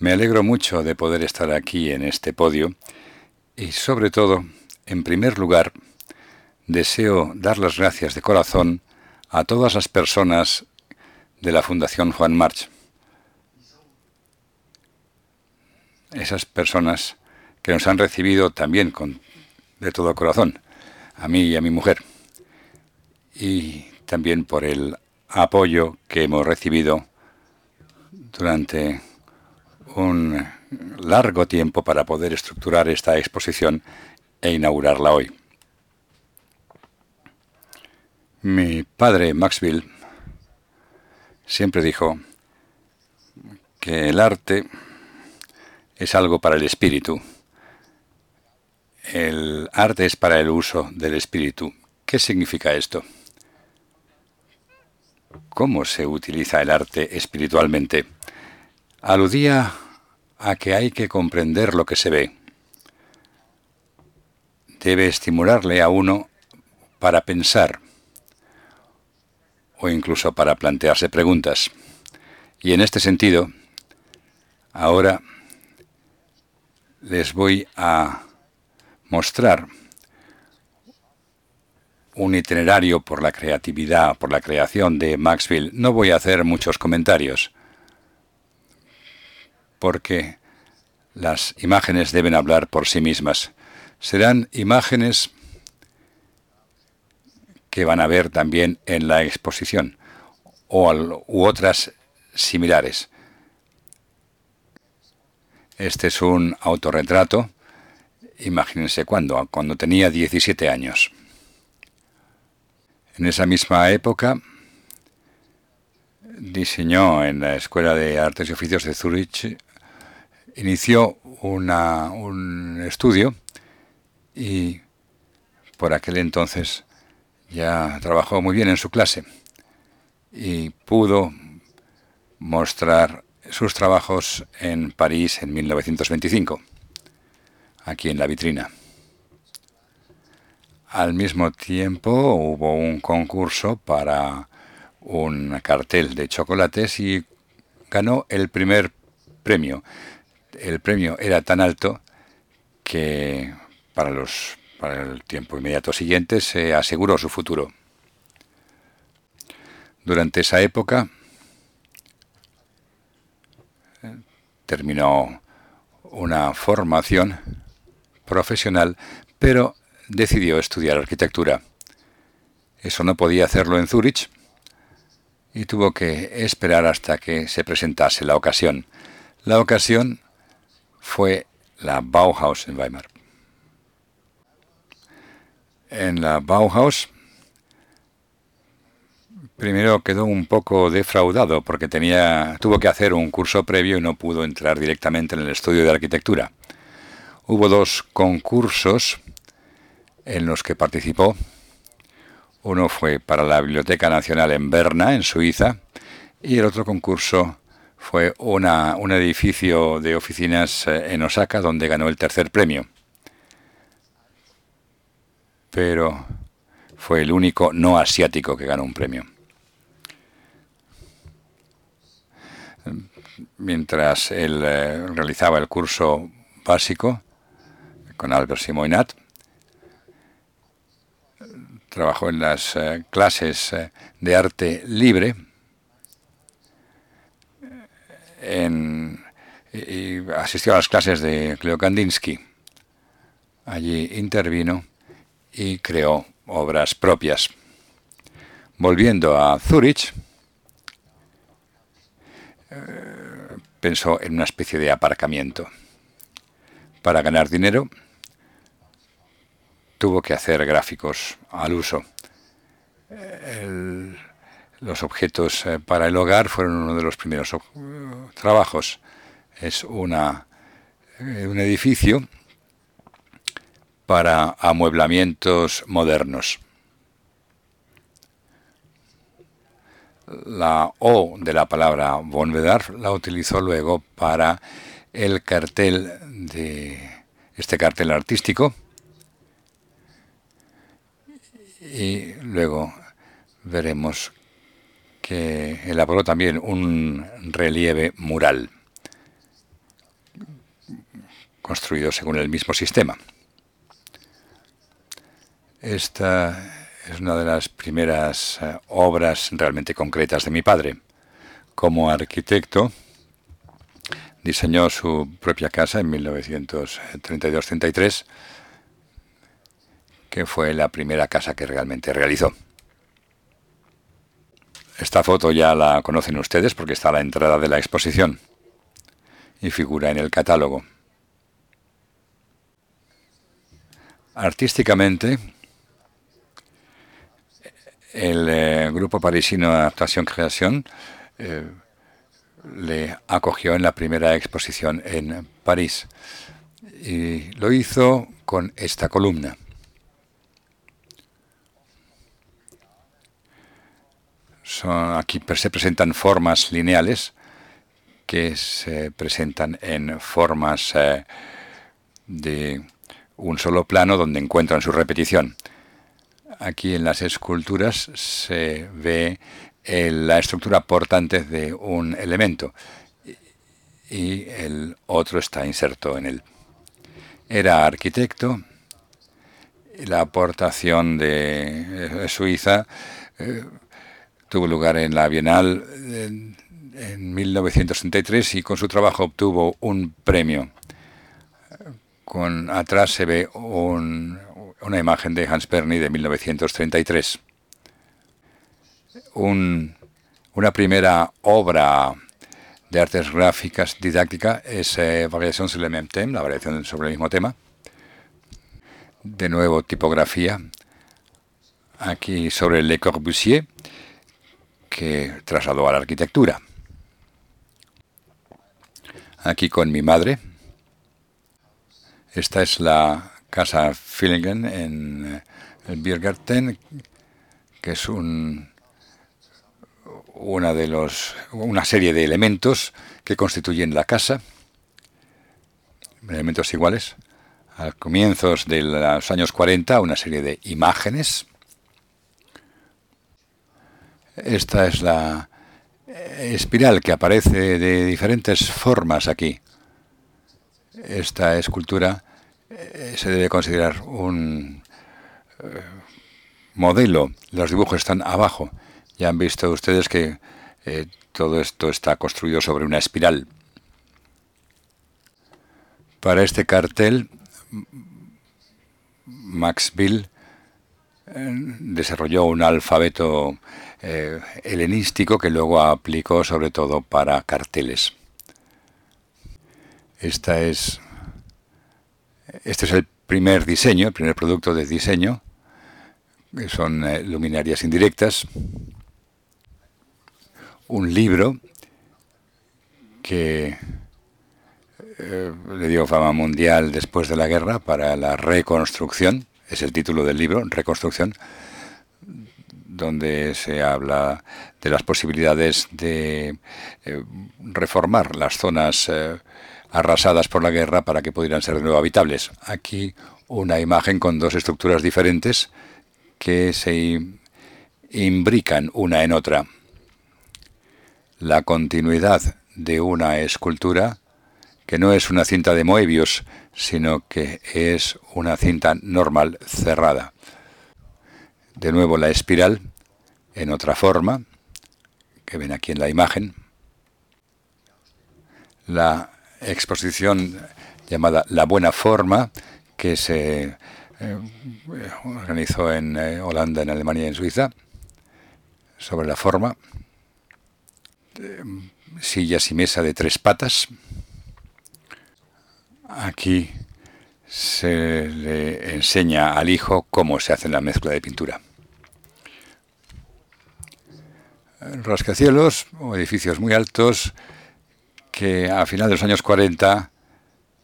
Me alegro mucho de poder estar aquí en este podio y sobre todo, en primer lugar, deseo dar las gracias de corazón a todas las personas de la Fundación Juan March. Esas personas que nos han recibido también con, de todo corazón, a mí y a mi mujer. Y también por el apoyo que hemos recibido durante un largo tiempo para poder estructurar esta exposición e inaugurarla hoy. Mi padre, Maxville, siempre dijo que el arte es algo para el espíritu. El arte es para el uso del espíritu. ¿Qué significa esto? ¿Cómo se utiliza el arte espiritualmente? Aludía a que hay que comprender lo que se ve. Debe estimularle a uno para pensar o incluso para plantearse preguntas. Y en este sentido, ahora les voy a mostrar un itinerario por la creatividad, por la creación de Maxwell. No voy a hacer muchos comentarios, porque las imágenes deben hablar por sí mismas. Serán imágenes que van a ver también en la exposición o u otras similares. Este es un autorretrato. Imagínense cuándo, cuando tenía 17 años. En esa misma época diseñó en la Escuela de Artes y Oficios de Zurich, inició un estudio y por aquel entonces ya trabajó muy bien en su clase y pudo mostrar sus trabajos en París en 1925, aquí en la vitrina. Al mismo tiempo hubo un concurso para un cartel de chocolates y ganó el primer premio. El premio era tan alto que para los para el tiempo inmediato siguiente se aseguró su futuro. Durante esa época terminó una formación profesional, pero decidió estudiar arquitectura. Eso no podía hacerlo en Zúrich y tuvo que esperar hasta que se presentase la ocasión. La ocasión fue la Bauhaus en Weimar en la Bauhaus, primero quedó un poco defraudado porque tenía, tuvo que hacer un curso previo y no pudo entrar directamente en el estudio de arquitectura. Hubo dos concursos en los que participó. Uno fue para la Biblioteca Nacional en Berna, en Suiza, y el otro concurso fue una, un edificio de oficinas eh, en Osaka donde ganó el tercer premio pero fue el único no asiático que ganó un premio. Mientras él eh, realizaba el curso básico con Albert Simoinat, trabajó en las eh, clases de arte libre y asistió a las clases de Cleo Kandinsky. Allí intervino y creó obras propias. Volviendo a Zurich, eh, pensó en una especie de aparcamiento. Para ganar dinero, tuvo que hacer gráficos al uso. Los objetos eh, para el hogar fueron uno de los primeros trabajos. Es una, eh, un edificio para amueblamientos modernos. La O de la palabra von la utilizó luego para el cartel de este cartel artístico y luego veremos elaboró también un relieve mural construido según el mismo sistema. Esta es una de las primeras eh, obras realmente concretas de mi padre. Como arquitecto, diseñó su propia casa en 1932-33, que fue la primera casa que realmente realizó. Esta foto ya la conocen ustedes porque está a la entrada de la exposición y figura en el catálogo. Artísticamente, el eh, grupo parisino Adaptación Creación eh, le acogió en la primera exposición en París y lo hizo con esta columna. Aquí se presentan formas lineales que se presentan en formas eh, de un solo plano donde encuentran su repetición. Aquí en las esculturas se ve la estructura portante de un elemento y el otro está inserto en él. Era arquitecto. La aportación de Suiza eh, tuvo lugar en la Bienal en, 1963 y con su trabajo obtuvo un premio. Con atrás se ve una imagen de Hans Berny de 1933. una primera obra de artes gráficas didáctica es eh, Variación sur le même thème, la variación sobre el mismo tema. De nuevo, tipografía. Aquí sobre Le Corbusier que trasladó a la arquitectura. Aquí con mi madre. Esta es la casa Fillingen en el Biergarten, que es un, una, de los, una serie de elementos que constituyen la casa, elementos iguales. A comienzos de los años 40, una serie de imágenes esta es la espiral que aparece de diferentes formas aquí. Esta escultura eh, se debe considerar un eh, modelo. Los dibujos están abajo. Ya han visto ustedes que eh, todo esto está construido sobre una espiral. Para este cartel, Max Bill desarrolló un alfabeto eh, helenístico que luego aplicó sobre todo para carteles. Esta es, este es el primer diseño, el primer producto de diseño, que son eh, luminarias indirectas. Un libro que eh, le dio fama mundial después de la guerra para la reconstrucción, es el título del libro, Reconstrucción, donde se habla de las posibilidades de eh, reformar las zonas eh, arrasadas por la guerra para que pudieran ser de nuevo habitables. Aquí una imagen con dos estructuras diferentes que se imbrican una en otra. La continuidad de una escultura que no es una cinta de Moebius, sino que es una cinta normal cerrada. De nuevo la espiral en otra forma, que ven aquí en la imagen. La exposición llamada La Buena Forma, que se eh, organizó en eh, Holanda, en Alemania y en Suiza, sobre la forma. sillas y mesa de tres patas. Aquí se le enseña al hijo cómo se hace la mezcla de pintura. Rascacielos o edificios muy altos que a final de los años 40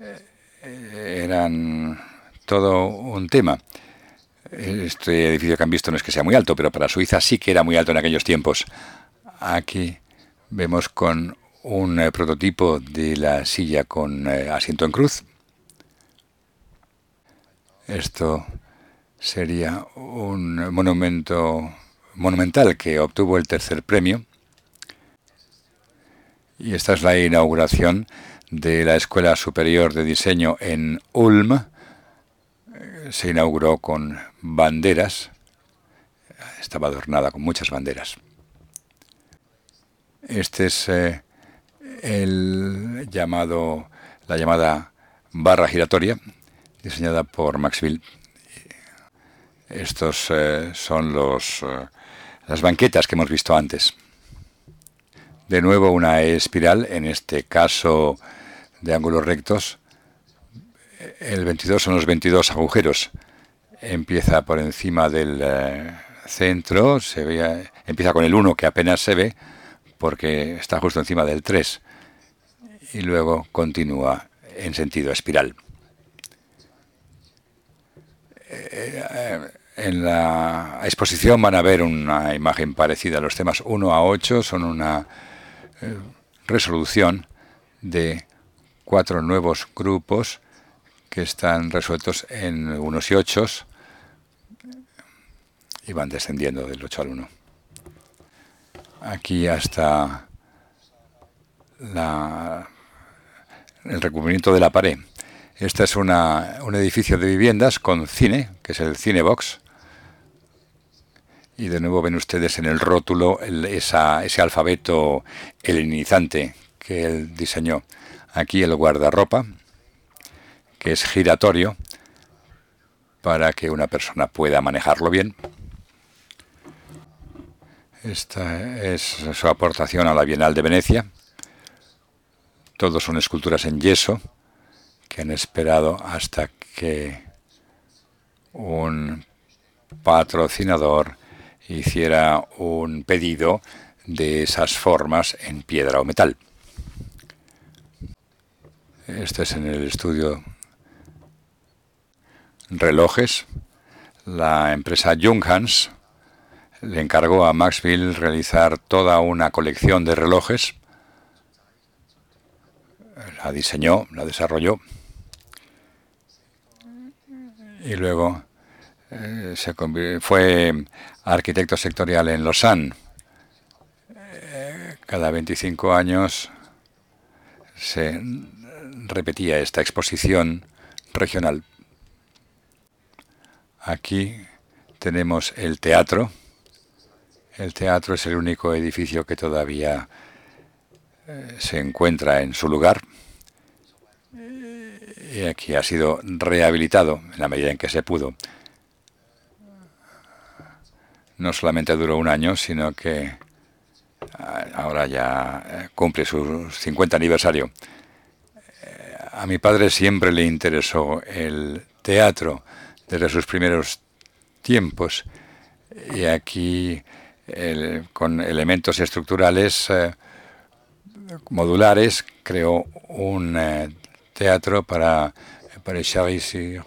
eh, eran todo un tema. Este edificio que han visto no es que sea muy alto, pero para Suiza sí que era muy alto en aquellos tiempos. Aquí vemos con un eh, prototipo de la silla con eh, asiento en cruz. Esto sería un monumento monumental que obtuvo el tercer premio. Y esta es la inauguración de la Escuela Superior de Diseño en Ulm. Se inauguró con banderas. Estaba adornada con muchas banderas. Este es eh, el llamado, la llamada barra giratoria, diseñada por Maxville. Estos eh, son los, eh, las banquetas que hemos visto antes. De nuevo una espiral, en este caso de ángulos rectos. El 22 son los 22 agujeros. Empieza por encima del centro, se ve, empieza con el 1 que apenas se ve, porque está justo encima del 3 y luego continúa en sentido espiral. Eh, en la exposición van a ver una imagen parecida. Los temas 1 a 8 son una eh, resolución de cuatro nuevos grupos que están resueltos en unos y ochos y van descendiendo del 8 al 1 aquí hasta el recubrimiento de la pared. Este es un edificio de viviendas con cine, que es el Cinebox. Y de nuevo ven ustedes en el rótulo ese alfabeto helenizante que él diseñó. Aquí el guardarropa, que es giratorio para que una persona pueda manejarlo bien. Esta es su aportación a la Bienal de Venecia. Todos son esculturas en yeso que han esperado hasta que un patrocinador hiciera un pedido de esas formas en piedra o metal. Este es en el estudio relojes. La empresa Junghans le encargó a Maxville realizar toda una colección de relojes. La diseñó, la desarrolló. Y luego eh, se fue arquitecto sectorial en Lausanne. Eh, cada 25 años se repetía esta exposición regional. Aquí tenemos el teatro el teatro es el único edificio que todavía eh, se encuentra en su lugar y aquí ha sido rehabilitado en la medida en que se pudo. No solamente duró un año, sino que ah, ahora ya eh, cumple su 50 aniversario. Eh, a mi padre siempre le interesó el teatro desde sus primeros tiempos y aquí con elementos estructurales eh, modulares, creó un teatro para, para Charis y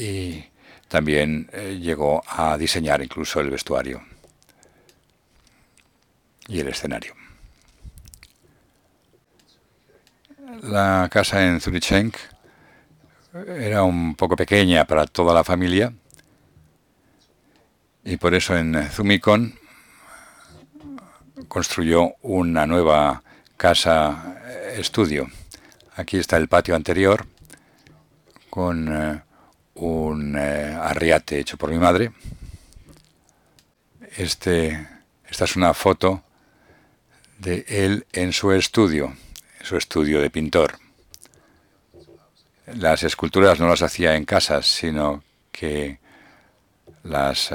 y también eh, llegó a diseñar incluso el vestuario y el escenario. La casa en Zurichenk era un poco pequeña para toda la familia y por eso en Zumicon construyó una nueva casa eh, estudio. Aquí está el patio anterior con eh, un eh, arriate hecho por mi madre. Este, esta es una foto de él en su estudio, su estudio de pintor. Las esculturas no las hacía en casa, sino que las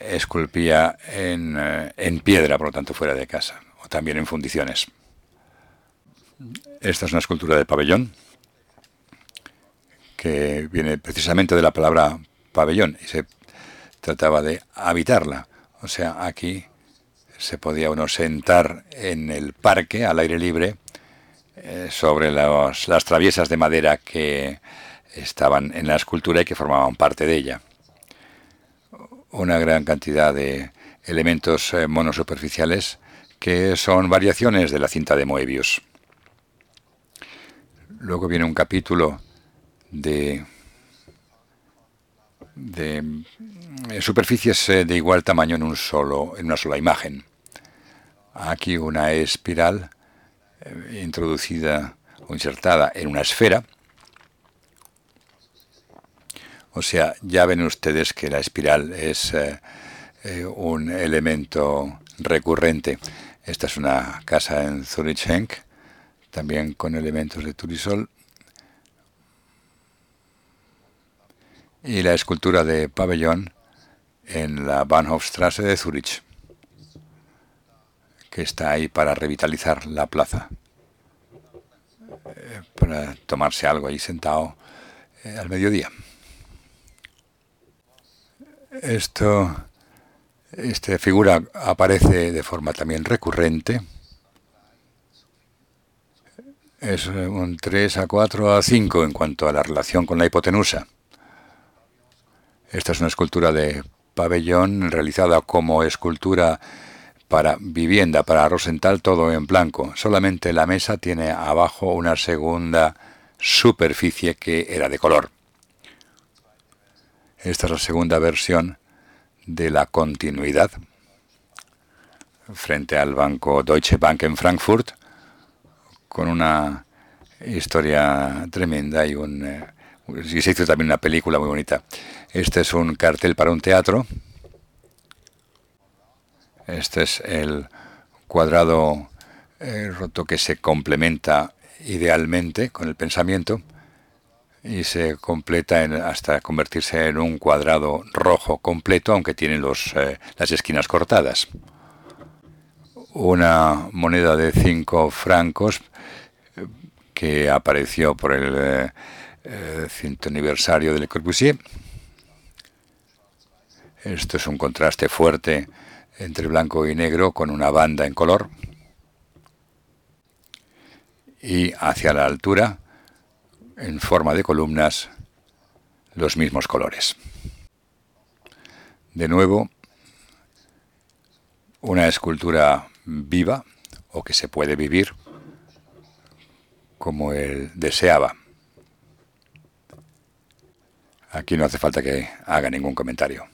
esculpía en, eh, en piedra, por lo tanto fuera de casa, o también en fundiciones. Esta es una escultura de pabellón que viene precisamente de la palabra pabellón y se trataba de habitarla. O sea, aquí se podía uno sentar en el parque al aire libre eh, sobre las traviesas de madera que estaban en la escultura y que formaban parte de ella una gran cantidad de elementos eh, monosuperficiales que son variaciones de la cinta de Moebius. Luego viene un capítulo de, de eh, superficies eh, de igual tamaño en, un solo, en una sola imagen. Aquí una espiral eh, introducida o insertada en una esfera. O sea, ya ven ustedes que la espiral es un elemento recurrente. Esta es una casa en Zurich también con elementos de turisol. Y la escultura de pabellón en la Bahnhofstrasse de Zurich, que está ahí para revitalizar la plaza, eh, para tomarse algo ahí sentado eh, al mediodía. Esto, esta figura aparece de forma también recurrente. Es un 3 a 4 a 5 en cuanto a la relación con la hipotenusa. Esta es una escultura de pabellón realizada como escultura para vivienda, para Rosenthal, todo en blanco. Solamente la mesa tiene abajo una segunda superficie que era de color. Esta es la segunda versión de la continuidad frente al banco Deutsche Bank en Frankfurt, con una historia tremenda y un, eh, y se hizo también una película muy bonita. Este es un cartel para un teatro. Este es el cuadrado eh, roto que se complementa idealmente con el pensamiento y se completa hasta convertirse en un cuadrado rojo completo, aunque tiene los, eh, las esquinas cortadas. Una moneda de 5 francos eh, que apareció por el aniversario de Le Corbusier. Esto es un contraste fuerte entre blanco y negro con una banda en color. Y hacia la altura, en forma de columnas, los mismos colores. De nuevo, una escultura viva o que se puede vivir como él deseaba. Aquí no hace falta que haga ningún comentario.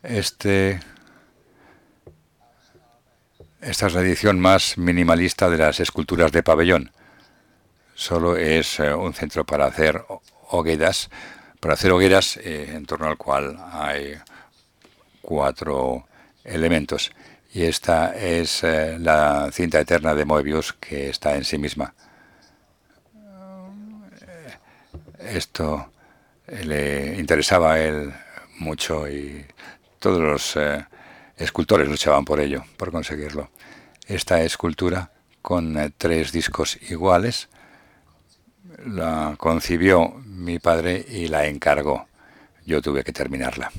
Este, esta es la edición más minimalista de las esculturas de pabellón. Solo es eh, un centro para hacer hogueras, para hacer hogueras eh, en torno al cual hay cuatro elementos. Y esta es eh, la cinta eterna de Moebius que está en sí misma. Esto le interesaba a él mucho y todos los eh, escultores luchaban por ello, por conseguirlo. Esta escultura, con eh, tres discos iguales, la concibió mi padre y la encargó. Yo tuve que terminarla.